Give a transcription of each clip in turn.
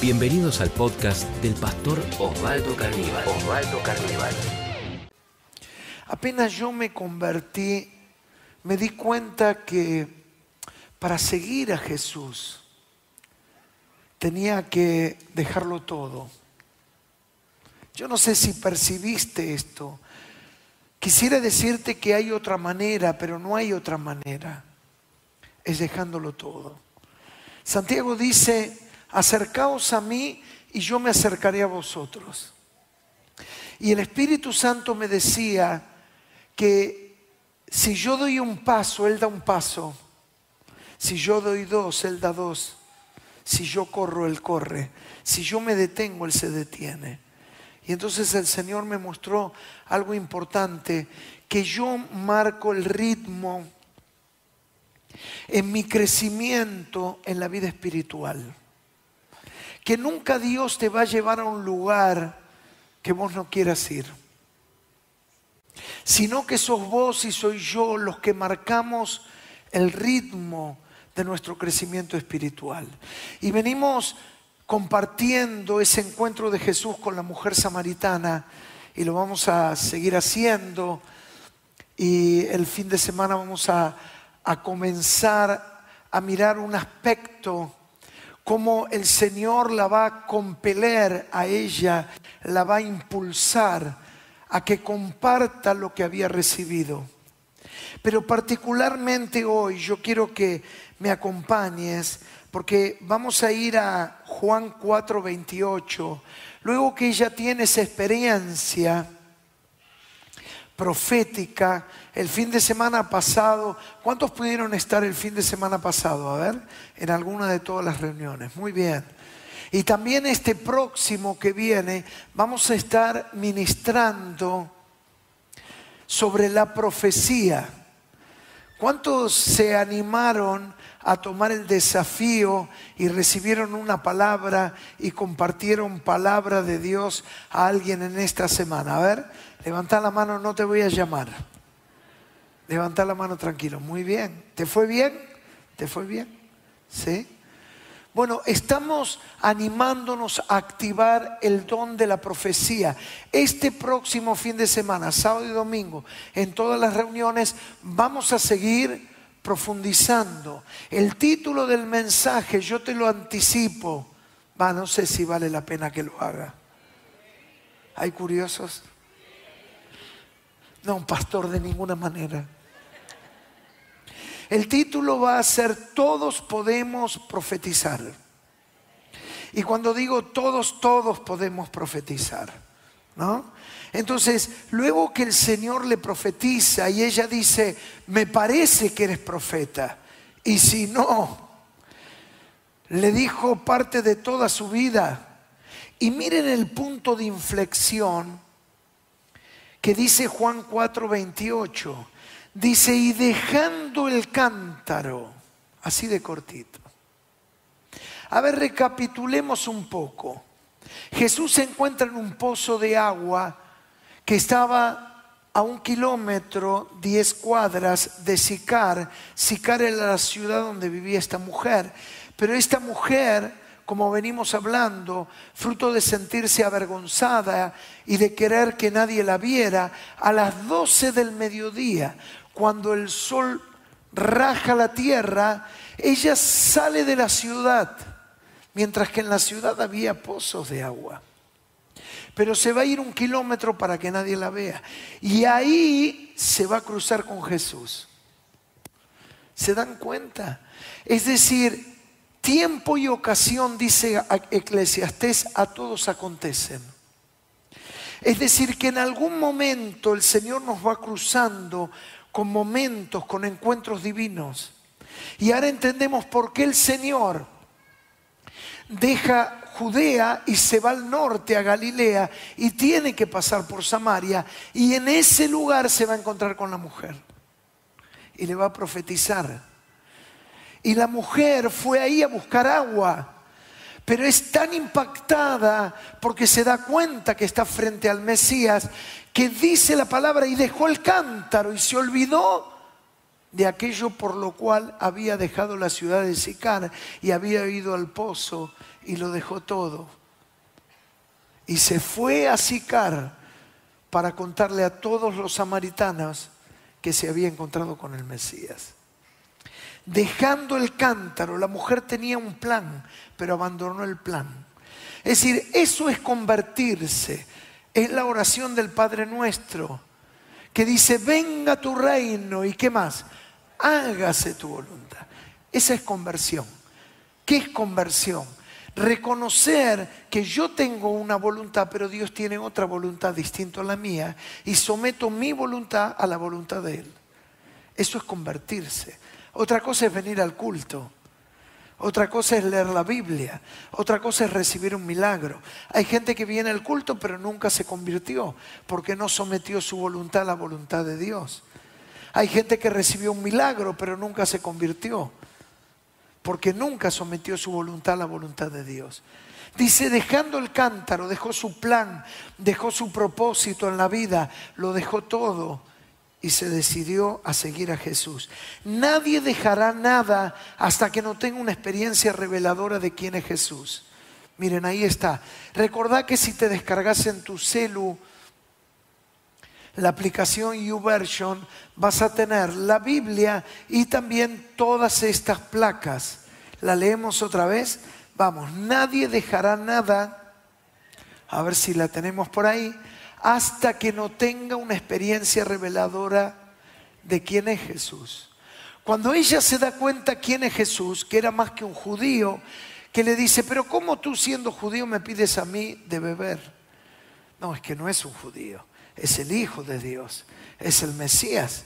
Bienvenidos al podcast del pastor Osvaldo Carnival. Osvaldo Carnival. Apenas yo me convertí, me di cuenta que para seguir a Jesús tenía que dejarlo todo. Yo no sé si percibiste esto. Quisiera decirte que hay otra manera, pero no hay otra manera. Es dejándolo todo. Santiago dice, acercaos a mí y yo me acercaré a vosotros. Y el Espíritu Santo me decía que si yo doy un paso, Él da un paso. Si yo doy dos, Él da dos. Si yo corro, Él corre. Si yo me detengo, Él se detiene. Y entonces el Señor me mostró algo importante, que yo marco el ritmo en mi crecimiento en la vida espiritual que nunca Dios te va a llevar a un lugar que vos no quieras ir, sino que sos vos y soy yo los que marcamos el ritmo de nuestro crecimiento espiritual. Y venimos compartiendo ese encuentro de Jesús con la mujer samaritana y lo vamos a seguir haciendo y el fin de semana vamos a, a comenzar a mirar un aspecto cómo el Señor la va a compeler a ella, la va a impulsar a que comparta lo que había recibido. Pero particularmente hoy yo quiero que me acompañes porque vamos a ir a Juan 4:28. Luego que ella tiene esa experiencia profética, el fin de semana pasado, ¿cuántos pudieron estar el fin de semana pasado? A ver, en alguna de todas las reuniones. Muy bien. Y también este próximo que viene, vamos a estar ministrando sobre la profecía. ¿Cuántos se animaron a tomar el desafío y recibieron una palabra y compartieron palabra de Dios a alguien en esta semana? A ver, levanta la mano, no te voy a llamar. Levanta la mano tranquilo. Muy bien. ¿Te fue bien? ¿Te fue bien? ¿Sí? Bueno, estamos animándonos a activar el don de la profecía. Este próximo fin de semana, sábado y domingo, en todas las reuniones, vamos a seguir profundizando. El título del mensaje, yo te lo anticipo. Va, no sé si vale la pena que lo haga. ¿Hay curiosos? No, pastor, de ninguna manera. El título va a ser Todos podemos profetizar. Y cuando digo todos, todos podemos profetizar, ¿no? Entonces, luego que el Señor le profetiza y ella dice, me parece que eres profeta, y si no, le dijo parte de toda su vida. Y miren el punto de inflexión que dice Juan 4:28 Dice, y dejando el cántaro, así de cortito. A ver, recapitulemos un poco. Jesús se encuentra en un pozo de agua que estaba a un kilómetro, diez cuadras de Sicar. Sicar era la ciudad donde vivía esta mujer. Pero esta mujer, como venimos hablando, fruto de sentirse avergonzada y de querer que nadie la viera, a las doce del mediodía, cuando el sol raja la tierra, ella sale de la ciudad, mientras que en la ciudad había pozos de agua. Pero se va a ir un kilómetro para que nadie la vea. Y ahí se va a cruzar con Jesús. ¿Se dan cuenta? Es decir, tiempo y ocasión, dice Eclesiastés, a todos acontecen. Es decir, que en algún momento el Señor nos va cruzando con momentos, con encuentros divinos. Y ahora entendemos por qué el Señor deja Judea y se va al norte, a Galilea, y tiene que pasar por Samaria, y en ese lugar se va a encontrar con la mujer. Y le va a profetizar. Y la mujer fue ahí a buscar agua pero es tan impactada porque se da cuenta que está frente al Mesías que dice la palabra y dejó el cántaro y se olvidó de aquello por lo cual había dejado la ciudad de Sicar y había ido al pozo y lo dejó todo. Y se fue a Sicar para contarle a todos los samaritanos que se había encontrado con el Mesías. Dejando el cántaro, la mujer tenía un plan, pero abandonó el plan. Es decir, eso es convertirse. Es la oración del Padre nuestro, que dice, venga tu reino y qué más, hágase tu voluntad. Esa es conversión. ¿Qué es conversión? Reconocer que yo tengo una voluntad, pero Dios tiene otra voluntad distinta a la mía y someto mi voluntad a la voluntad de Él. Eso es convertirse. Otra cosa es venir al culto. Otra cosa es leer la Biblia. Otra cosa es recibir un milagro. Hay gente que viene al culto pero nunca se convirtió porque no sometió su voluntad a la voluntad de Dios. Hay gente que recibió un milagro pero nunca se convirtió porque nunca sometió su voluntad a la voluntad de Dios. Dice, dejando el cántaro, dejó su plan, dejó su propósito en la vida, lo dejó todo y se decidió a seguir a Jesús. Nadie dejará nada hasta que no tenga una experiencia reveladora de quién es Jesús. Miren, ahí está. Recordá que si te descargas en tu celu la aplicación YouVersion, vas a tener la Biblia y también todas estas placas. ¿La leemos otra vez? Vamos, nadie dejará nada, a ver si la tenemos por ahí, hasta que no tenga una experiencia reveladora de quién es Jesús. Cuando ella se da cuenta quién es Jesús, que era más que un judío, que le dice, pero ¿cómo tú siendo judío me pides a mí de beber? No, es que no es un judío, es el Hijo de Dios, es el Mesías.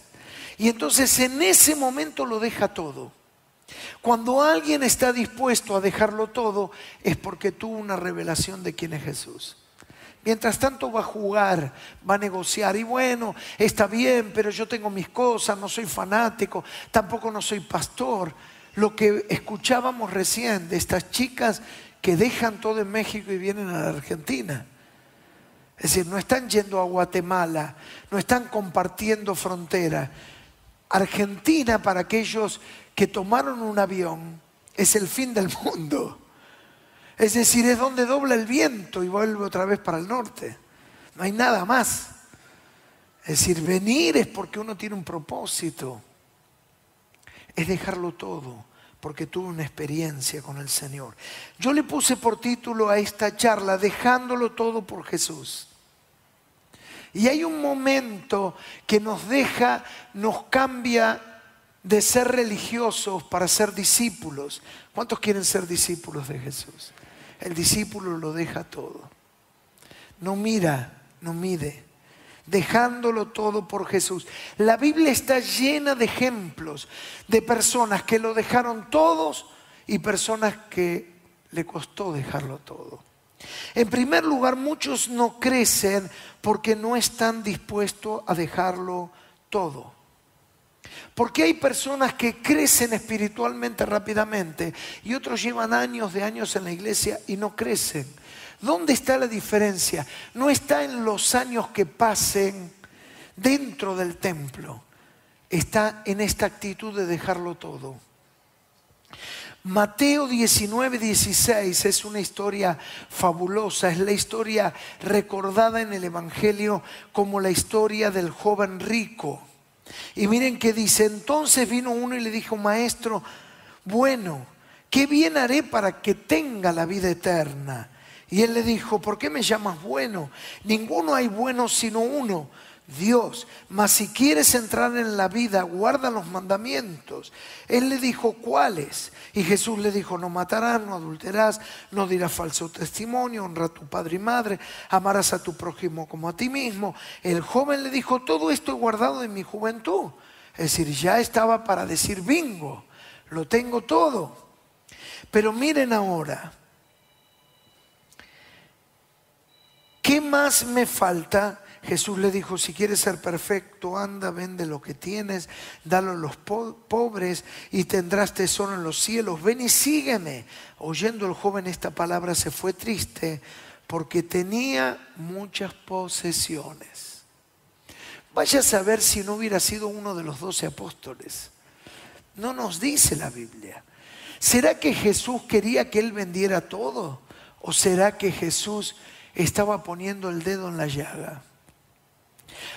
Y entonces en ese momento lo deja todo. Cuando alguien está dispuesto a dejarlo todo, es porque tuvo una revelación de quién es Jesús. Mientras tanto va a jugar, va a negociar. Y bueno, está bien, pero yo tengo mis cosas, no soy fanático, tampoco no soy pastor. Lo que escuchábamos recién de estas chicas que dejan todo en México y vienen a la Argentina. Es decir, no están yendo a Guatemala, no están compartiendo frontera. Argentina para aquellos que tomaron un avión es el fin del mundo. Es decir, es donde dobla el viento y vuelve otra vez para el norte. No hay nada más. Es decir, venir es porque uno tiene un propósito. Es dejarlo todo porque tuve una experiencia con el Señor. Yo le puse por título a esta charla, dejándolo todo por Jesús. Y hay un momento que nos deja, nos cambia de ser religiosos para ser discípulos. ¿Cuántos quieren ser discípulos de Jesús? el discípulo lo deja todo. No mira, no mide, dejándolo todo por Jesús. La Biblia está llena de ejemplos de personas que lo dejaron todos y personas que le costó dejarlo todo. En primer lugar, muchos no crecen porque no están dispuestos a dejarlo todo. Porque hay personas que crecen espiritualmente rápidamente y otros llevan años de años en la iglesia y no crecen. ¿Dónde está la diferencia? No está en los años que pasen dentro del templo. Está en esta actitud de dejarlo todo. Mateo 19, 16 es una historia fabulosa, es la historia recordada en el Evangelio como la historia del joven rico y miren que dice, entonces vino uno y le dijo, maestro, bueno, ¿qué bien haré para que tenga la vida eterna? Y él le dijo, ¿por qué me llamas bueno? Ninguno hay bueno sino uno, Dios. Mas si quieres entrar en la vida, guarda los mandamientos. Él le dijo, ¿cuáles? Y Jesús le dijo, no matarás, no adulterás, no dirás falso testimonio, honra a tu padre y madre, amarás a tu prójimo como a ti mismo. El joven le dijo, todo esto he guardado en mi juventud. Es decir, ya estaba para decir bingo, lo tengo todo. Pero miren ahora, ¿qué más me falta? Jesús le dijo, si quieres ser perfecto, anda, vende lo que tienes, dalo a los pobres y tendrás tesoro en los cielos. Ven y sígueme. Oyendo el joven esta palabra se fue triste porque tenía muchas posesiones. Vaya a saber si no hubiera sido uno de los doce apóstoles. No nos dice la Biblia. ¿Será que Jesús quería que él vendiera todo? ¿O será que Jesús estaba poniendo el dedo en la llaga?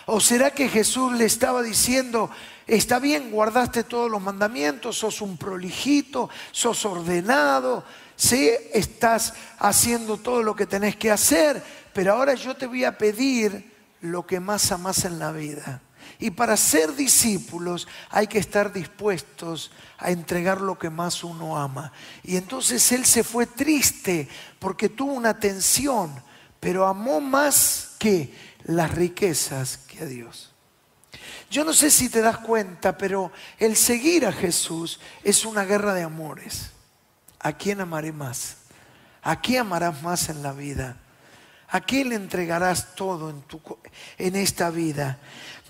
¿O será que Jesús le estaba diciendo, está bien, guardaste todos los mandamientos, sos un prolijito, sos ordenado, sí, estás haciendo todo lo que tenés que hacer, pero ahora yo te voy a pedir lo que más amas en la vida. Y para ser discípulos hay que estar dispuestos a entregar lo que más uno ama. Y entonces él se fue triste porque tuvo una tensión, pero amó más que las riquezas que a Dios. Yo no sé si te das cuenta, pero el seguir a Jesús es una guerra de amores. ¿A quién amaré más? ¿A quién amarás más en la vida? ¿A quién le entregarás todo en, en esta vida?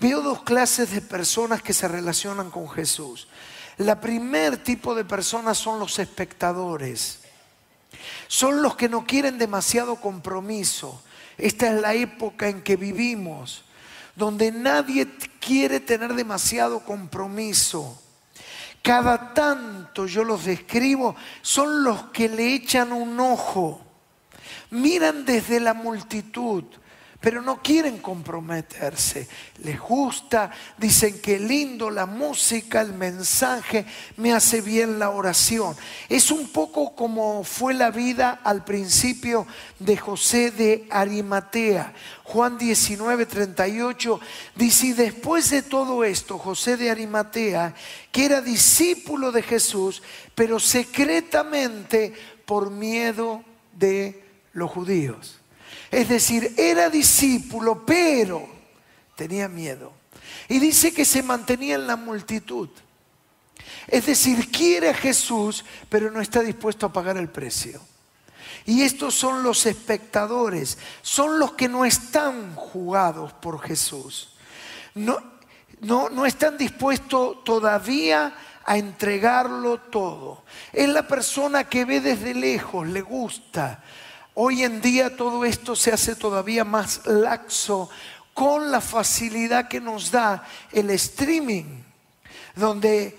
Veo dos clases de personas que se relacionan con Jesús. La primer tipo de personas son los espectadores. Son los que no quieren demasiado compromiso. Esta es la época en que vivimos, donde nadie quiere tener demasiado compromiso. Cada tanto yo los describo, son los que le echan un ojo, miran desde la multitud pero no quieren comprometerse. Les gusta, dicen que lindo la música, el mensaje, me hace bien la oración. Es un poco como fue la vida al principio de José de Arimatea. Juan 19, 38 dice, y después de todo esto, José de Arimatea, que era discípulo de Jesús, pero secretamente por miedo de los judíos. Es decir, era discípulo, pero tenía miedo. Y dice que se mantenía en la multitud. Es decir, quiere a Jesús, pero no está dispuesto a pagar el precio. Y estos son los espectadores, son los que no están jugados por Jesús. No, no, no están dispuestos todavía a entregarlo todo. Es la persona que ve desde lejos, le gusta, Hoy en día todo esto se hace todavía más laxo con la facilidad que nos da el streaming, donde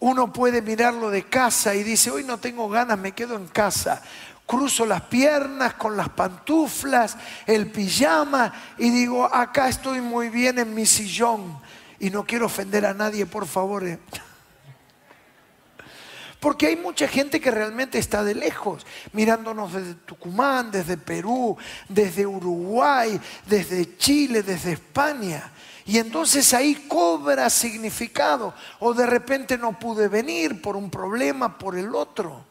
uno puede mirarlo de casa y dice, hoy no tengo ganas, me quedo en casa. Cruzo las piernas con las pantuflas, el pijama y digo, acá estoy muy bien en mi sillón y no quiero ofender a nadie, por favor. Eh". Porque hay mucha gente que realmente está de lejos, mirándonos desde Tucumán, desde Perú, desde Uruguay, desde Chile, desde España. Y entonces ahí cobra significado. O de repente no pude venir por un problema, por el otro.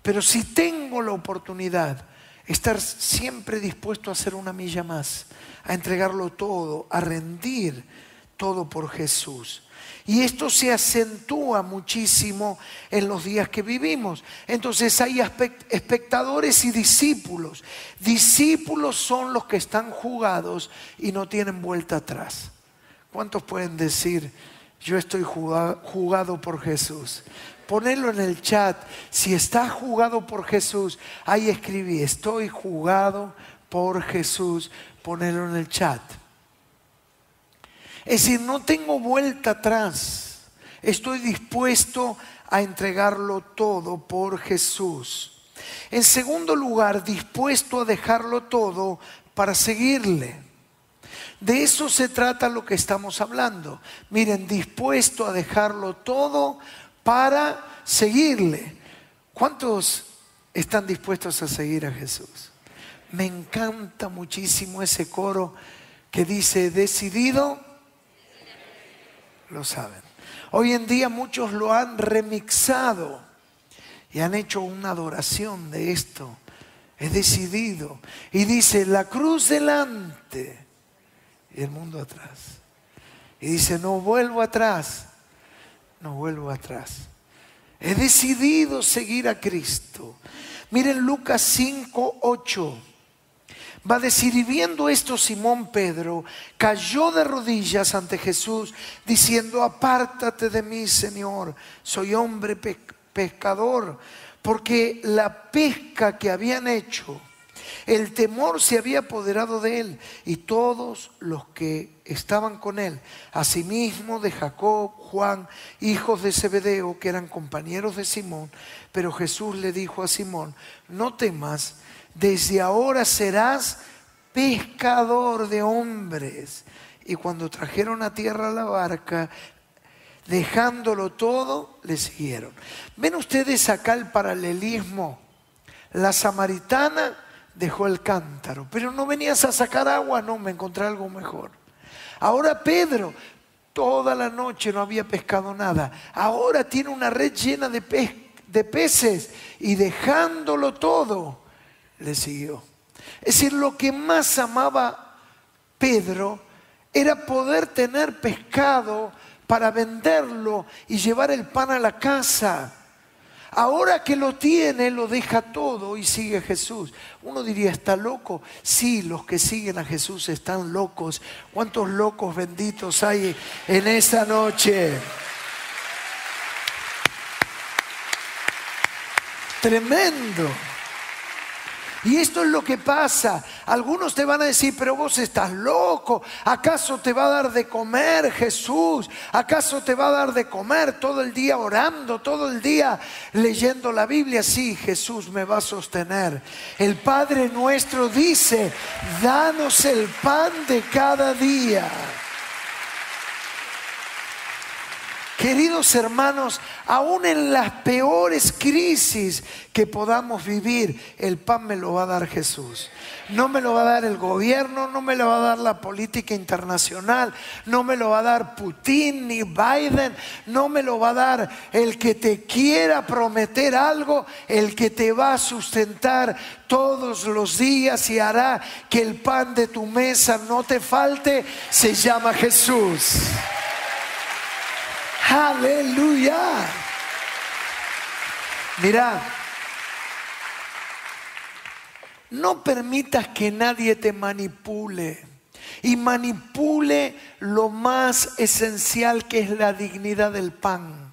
Pero si tengo la oportunidad, estar siempre dispuesto a hacer una milla más, a entregarlo todo, a rendir todo por Jesús. Y esto se acentúa muchísimo en los días que vivimos. Entonces hay espectadores y discípulos. Discípulos son los que están jugados y no tienen vuelta atrás. ¿Cuántos pueden decir, yo estoy jugado por Jesús? Ponelo en el chat. Si estás jugado por Jesús, ahí escribí, estoy jugado por Jesús. Ponelo en el chat. Es decir, no tengo vuelta atrás. Estoy dispuesto a entregarlo todo por Jesús. En segundo lugar, dispuesto a dejarlo todo para seguirle. De eso se trata lo que estamos hablando. Miren, dispuesto a dejarlo todo para seguirle. ¿Cuántos están dispuestos a seguir a Jesús? Me encanta muchísimo ese coro que dice, decidido lo saben. Hoy en día muchos lo han remixado y han hecho una adoración de esto. He decidido. Y dice, la cruz delante y el mundo atrás. Y dice, no vuelvo atrás, no vuelvo atrás. He decidido seguir a Cristo. Miren Lucas 5, 8 va a decir, y viendo esto Simón Pedro cayó de rodillas ante Jesús, diciendo, apártate de mí, Señor, soy hombre pescador, porque la pesca que habían hecho El temor se había apoderado de él y todos los que estaban con él, asimismo de Jacob, Juan, hijos de Zebedeo, que eran compañeros de Simón, pero Jesús le dijo a Simón, no temas, desde ahora serás pescador de hombres. Y cuando trajeron a tierra la barca, dejándolo todo, le siguieron. ¿Ven ustedes acá el paralelismo? La samaritana dejó el cántaro, pero no venías a sacar agua, no, me encontré algo mejor. Ahora Pedro, toda la noche no había pescado nada, ahora tiene una red llena de, de peces y dejándolo todo, le siguió. Es decir, lo que más amaba Pedro era poder tener pescado para venderlo y llevar el pan a la casa. Ahora que lo tiene, lo deja todo y sigue a Jesús. Uno diría, ¿está loco? Sí, los que siguen a Jesús están locos. ¿Cuántos locos benditos hay en esta noche? Tremendo. Y esto es lo que pasa. Algunos te van a decir, pero vos estás loco. ¿Acaso te va a dar de comer Jesús? ¿Acaso te va a dar de comer todo el día orando, todo el día leyendo la Biblia? Sí, Jesús me va a sostener. El Padre nuestro dice, danos el pan de cada día. Queridos hermanos, aún en las peores crisis que podamos vivir, el pan me lo va a dar Jesús. No me lo va a dar el gobierno, no me lo va a dar la política internacional, no me lo va a dar Putin ni Biden, no me lo va a dar el que te quiera prometer algo, el que te va a sustentar todos los días y hará que el pan de tu mesa no te falte, se llama Jesús. Aleluya. Mira, no permitas que nadie te manipule y manipule lo más esencial que es la dignidad del pan.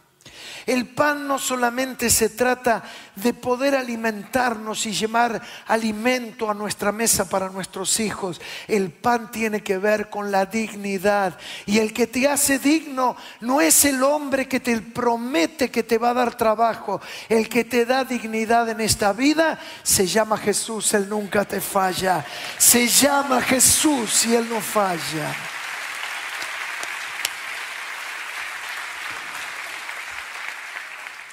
El pan no solamente se trata de poder alimentarnos y llevar alimento a nuestra mesa para nuestros hijos. El pan tiene que ver con la dignidad. Y el que te hace digno no es el hombre que te promete que te va a dar trabajo. El que te da dignidad en esta vida se llama Jesús. Él nunca te falla. Se llama Jesús y Él no falla.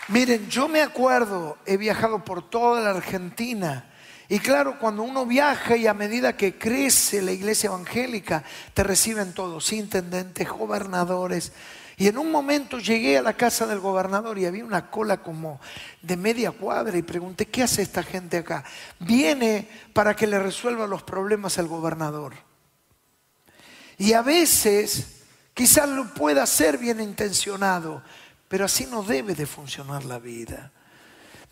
Miren, yo me acuerdo, he viajado por toda la Argentina. Y claro, cuando uno viaja y a medida que crece la iglesia evangélica, te reciben todos, intendentes, gobernadores. Y en un momento llegué a la casa del gobernador y había una cola como de media cuadra y pregunté, ¿qué hace esta gente acá? Viene para que le resuelva los problemas al gobernador. Y a veces, quizás lo pueda hacer bien intencionado, pero así no debe de funcionar la vida.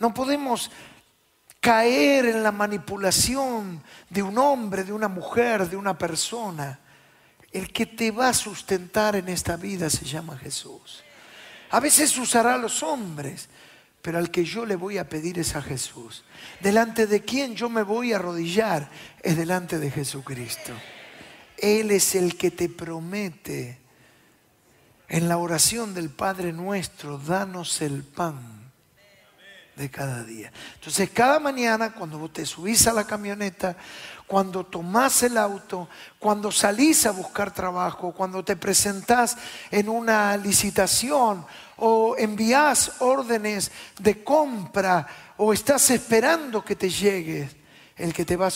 No podemos caer en la manipulación de un hombre, de una mujer, de una persona. El que te va a sustentar en esta vida se llama Jesús. A veces usará a los hombres, pero al que yo le voy a pedir es a Jesús. Delante de quien yo me voy a arrodillar es delante de Jesucristo. Él es el que te promete en la oración del Padre nuestro, danos el pan de cada día. Entonces, cada mañana, cuando te subís a la camioneta, cuando tomás el auto, cuando salís a buscar trabajo, cuando te presentás en una licitación o envías órdenes de compra o estás esperando que te llegue, el que te va a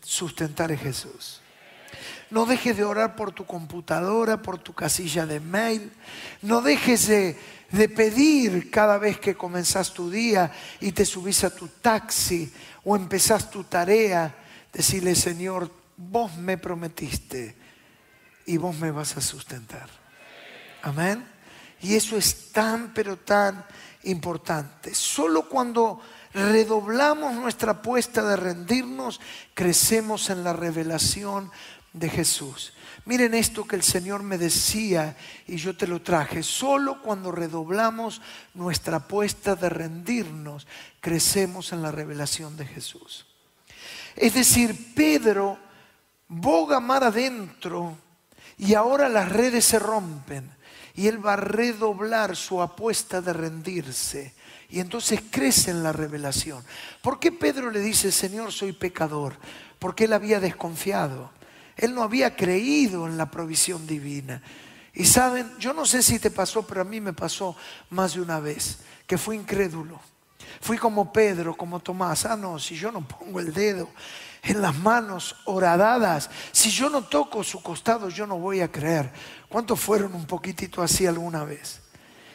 sustentar es Jesús. No dejes de orar por tu computadora, por tu casilla de mail. No dejes de, pedir cada vez que comenzás tu día y te subís a tu taxi o empezás tu tarea. Decirle, Señor, vos me prometiste y vos me vas a sustentar. Amén. Y eso es tan, pero tan importante. Solo cuando redoblamos nuestra apuesta de rendirnos, crecemos en la revelación de Jesús. Miren esto que el Señor me decía y yo te lo traje. Solo cuando redoblamos nuestra apuesta de rendirnos, crecemos en la revelación de Jesús. Es decir, Pedro boga mar adentro y ahora las redes se rompen y él va a redoblar su apuesta de rendirse. Y entonces crece en la revelación. ¿Por qué Pedro le dice, Señor, soy pecador? Porque él había desconfiado. Él no había creído en la provisión divina. Y saben, yo no sé si te pasó, pero a mí me pasó más de una vez, que fui incrédulo. Fui como Pedro, como Tomás. Ah, no, si yo no pongo el dedo en las manos horadadas, si yo no toco su costado, yo no voy a creer. ¿Cuántos fueron un poquitito así alguna vez?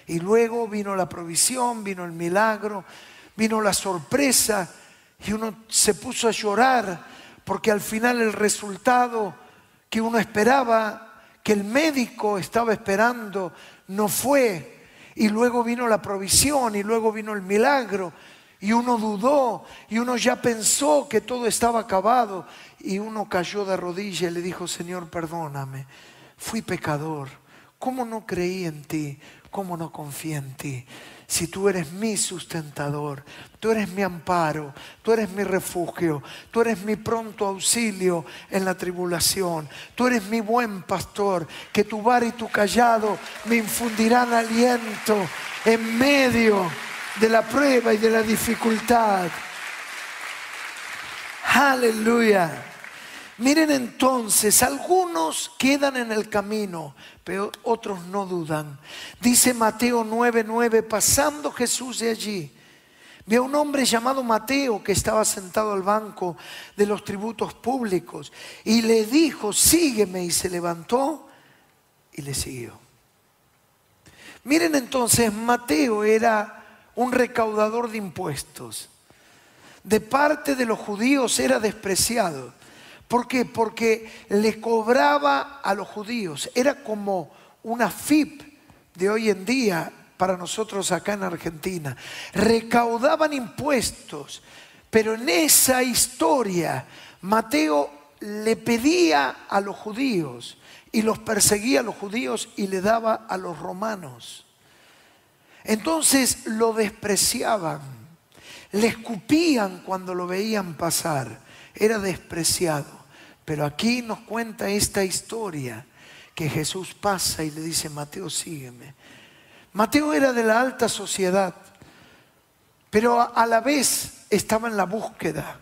Y luego vino la provisión, vino el milagro, vino la sorpresa y uno se puso a llorar porque al final el resultado que uno esperaba, que el médico estaba esperando, no fue. Y luego vino la provisión y luego vino el milagro y uno dudó y uno ya pensó que todo estaba acabado y uno cayó de rodillas y le dijo, Señor, perdóname, fui pecador, ¿cómo no creí en ti? ¿Cómo no confié en ti? Si tú eres mi sustentador, tú eres mi amparo, tú eres mi refugio, tú eres mi pronto auxilio en la tribulación, tú eres mi buen pastor, que tu bar y tu callado me infundirán aliento en medio de la prueba y de la dificultad. Aleluya. Miren entonces, algunos quedan en el camino, pero otros no dudan. Dice Mateo 9:9, pasando Jesús de allí, vio a un hombre llamado Mateo que estaba sentado al banco de los tributos públicos y le dijo, sígueme, y se levantó y le siguió. Miren entonces, Mateo era un recaudador de impuestos. De parte de los judíos era despreciado. ¿Por qué? Porque le cobraba a los judíos. Era como una FIP de hoy en día para nosotros acá en Argentina. Recaudaban impuestos, pero en esa historia Mateo le pedía a los judíos y los perseguía a los judíos y le daba a los romanos. Entonces lo despreciaban, le escupían cuando lo veían pasar, era despreciado. Pero aquí nos cuenta esta historia que Jesús pasa y le dice, Mateo, sígueme. Mateo era de la alta sociedad, pero a la vez estaba en la búsqueda.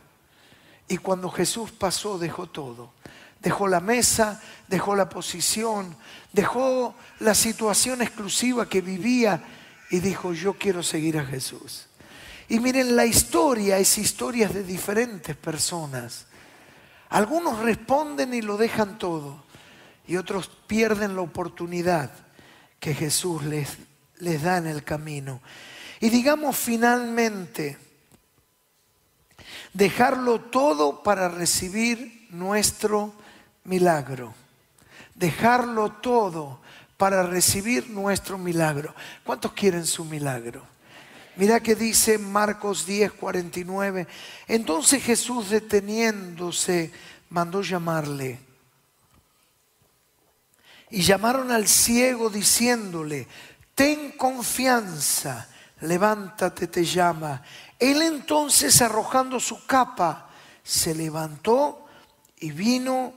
Y cuando Jesús pasó, dejó todo. Dejó la mesa, dejó la posición, dejó la situación exclusiva que vivía y dijo, yo quiero seguir a Jesús. Y miren, la historia es historia de diferentes personas. Algunos responden y lo dejan todo y otros pierden la oportunidad que Jesús les, les da en el camino. Y digamos finalmente, dejarlo todo para recibir nuestro milagro. Dejarlo todo para recibir nuestro milagro. ¿Cuántos quieren su milagro? Mira que dice Marcos 10, 49. Entonces Jesús deteniéndose mandó llamarle. Y llamaron al ciego diciéndole, ten confianza, levántate, te llama. Él entonces arrojando su capa, se levantó y vino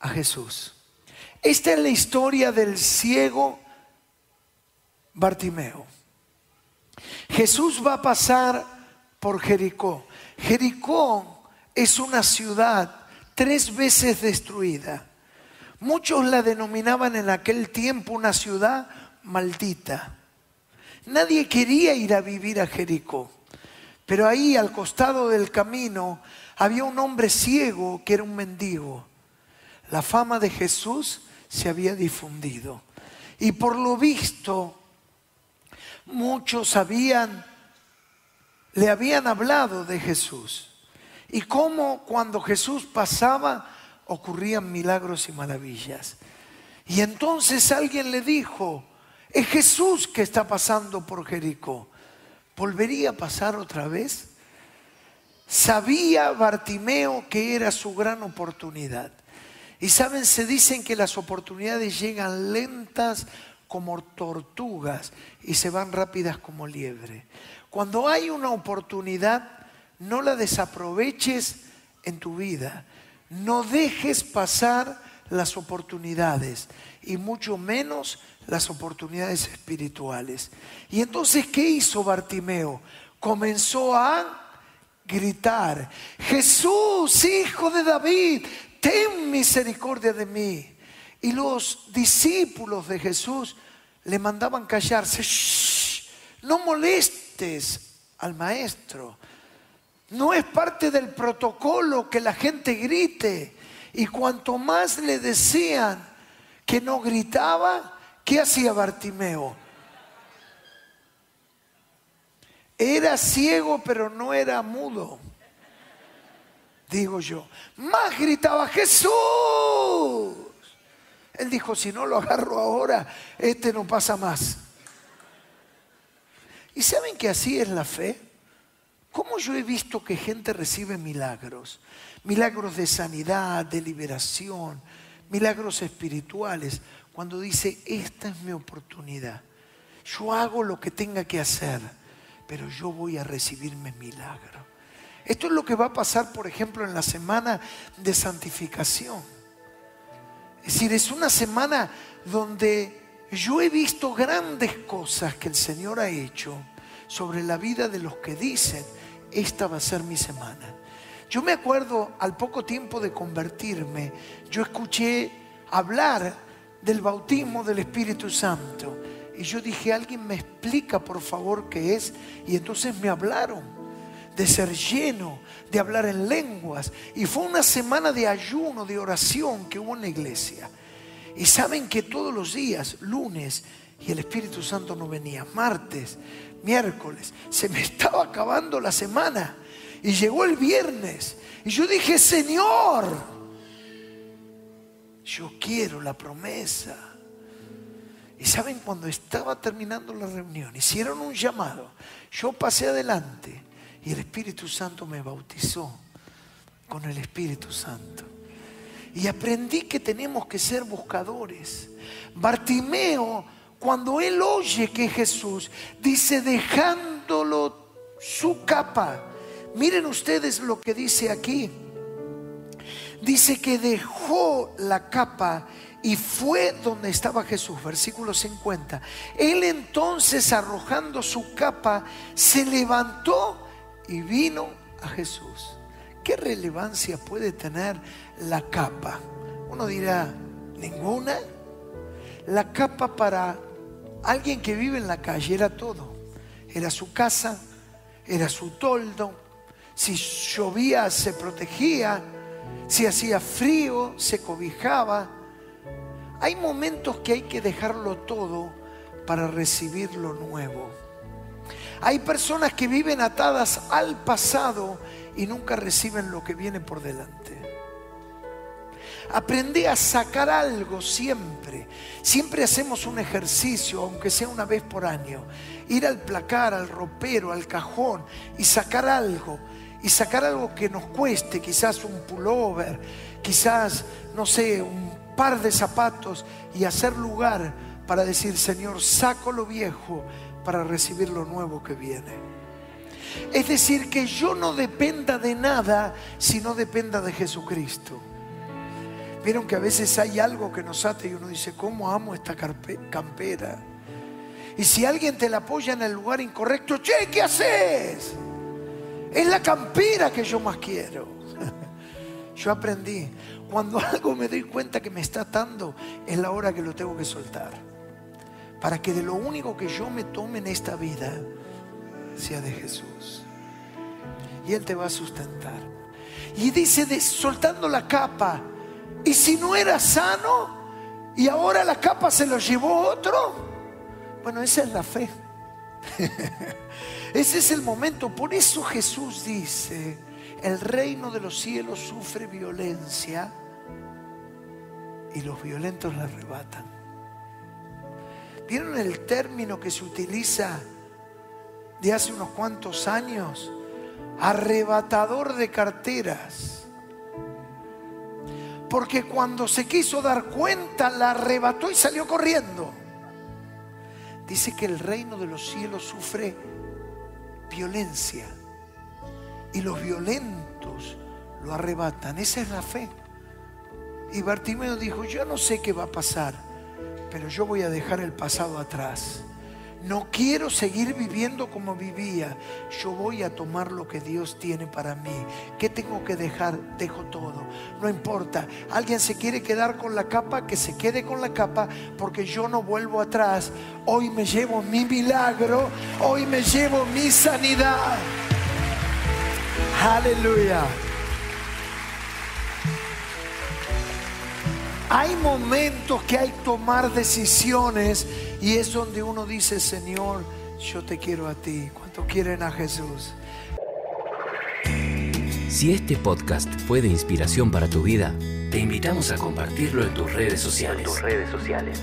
a Jesús. Esta es la historia del ciego Bartimeo. Jesús va a pasar por Jericó. Jericó es una ciudad tres veces destruida. Muchos la denominaban en aquel tiempo una ciudad maldita. Nadie quería ir a vivir a Jericó. Pero ahí al costado del camino había un hombre ciego que era un mendigo. La fama de Jesús se había difundido. Y por lo visto, muchos habían, le habían hablado de Jesús. Y cómo cuando Jesús pasaba ocurrían milagros y maravillas. Y entonces alguien le dijo, es Jesús que está pasando por Jericó. ¿Volvería a pasar otra vez? Sabía Bartimeo que era su gran oportunidad. Y saben, se dicen que las oportunidades llegan lentas como tortugas y se van rápidas como liebre. Cuando hay una oportunidad, no la desaproveches en tu vida. No dejes pasar las oportunidades y mucho menos las oportunidades espirituales. Y entonces, ¿qué hizo Bartimeo? Comenzó a gritar, Jesús, hijo de David, ten misericordia de mí. Y los discípulos de Jesús le mandaban callarse, no molestes al maestro. No es parte del protocolo que la gente grite. Y cuanto más le decían que no gritaba, ¿qué hacía Bartimeo? Era ciego, pero no era mudo. Digo yo. Más gritaba Jesús. Él dijo, si no lo agarro ahora, este no pasa más. ¿Y saben que así es la fe? ¿Cómo yo he visto que gente recibe milagros? Milagros de sanidad, de liberación, milagros espirituales, cuando dice, esta es mi oportunidad. Yo hago lo que tenga que hacer, pero yo voy a recibirme milagro. Esto es lo que va a pasar, por ejemplo, en la semana de santificación. Es decir, es una semana donde yo he visto grandes cosas que el Señor ha hecho sobre la vida de los que dicen, esta va a ser mi semana. Yo me acuerdo al poco tiempo de convertirme, yo escuché hablar del bautismo del Espíritu Santo. Y yo dije, alguien me explica por favor qué es. Y entonces me hablaron de ser lleno, de hablar en lenguas. Y fue una semana de ayuno, de oración que hubo en la iglesia. Y saben que todos los días, lunes, y el Espíritu Santo no venía, martes, miércoles, se me estaba acabando la semana. Y llegó el viernes. Y yo dije, Señor, yo quiero la promesa. Y saben, cuando estaba terminando la reunión, hicieron un llamado. Yo pasé adelante y el Espíritu Santo me bautizó con el Espíritu Santo. Y aprendí que tenemos que ser buscadores. Bartimeo, cuando él oye que Jesús dice dejándolo su capa, Miren ustedes lo que dice aquí. Dice que dejó la capa y fue donde estaba Jesús, versículo 50. Él entonces arrojando su capa, se levantó y vino a Jesús. ¿Qué relevancia puede tener la capa? Uno dirá, ninguna. La capa para alguien que vive en la calle era todo. Era su casa, era su toldo, si llovía se protegía, si hacía frío se cobijaba. Hay momentos que hay que dejarlo todo para recibir lo nuevo. Hay personas que viven atadas al pasado y nunca reciben lo que viene por delante. Aprende a sacar algo siempre. Siempre hacemos un ejercicio, aunque sea una vez por año. Ir al placar, al ropero, al cajón y sacar algo y sacar algo que nos cueste, quizás un pullover, quizás, no sé, un par de zapatos y hacer lugar para decir, Señor, saco lo viejo para recibir lo nuevo que viene. Es decir, que yo no dependa de nada si no dependa de Jesucristo. Vieron que a veces hay algo que nos ata y uno dice, ¿cómo amo esta campera? Y si alguien te la apoya en el lugar incorrecto, che, ¿qué haces? Es la campera que yo más quiero. Yo aprendí, cuando algo me doy cuenta que me está atando, es la hora que lo tengo que soltar. Para que de lo único que yo me tome en esta vida sea de Jesús. Y Él te va a sustentar. Y dice, soltando la capa, y si no era sano, y ahora la capa se lo llevó otro, bueno, esa es la fe. Ese es el momento. Por eso Jesús dice, el reino de los cielos sufre violencia y los violentos la arrebatan. ¿Vieron el término que se utiliza de hace unos cuantos años? Arrebatador de carteras. Porque cuando se quiso dar cuenta, la arrebató y salió corriendo. Dice que el reino de los cielos sufre violencia y los violentos lo arrebatan. Esa es la fe. Y Bartimeo dijo, yo no sé qué va a pasar, pero yo voy a dejar el pasado atrás. No quiero seguir viviendo como vivía. Yo voy a tomar lo que Dios tiene para mí. ¿Qué tengo que dejar? Dejo todo. No importa. Alguien se quiere quedar con la capa, que se quede con la capa, porque yo no vuelvo atrás. Hoy me llevo mi milagro. Hoy me llevo mi sanidad. Aleluya. Hay momentos que hay que tomar decisiones y es donde uno dice, Señor, yo te quiero a ti. ¿Cuántos quieren a Jesús? Si este podcast fue de inspiración para tu vida, te invitamos a compartirlo en tus redes sociales. tus redes sociales.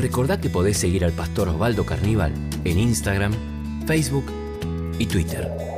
Recordá que podés seguir al pastor Osvaldo Carníbal en Instagram, Facebook y Twitter.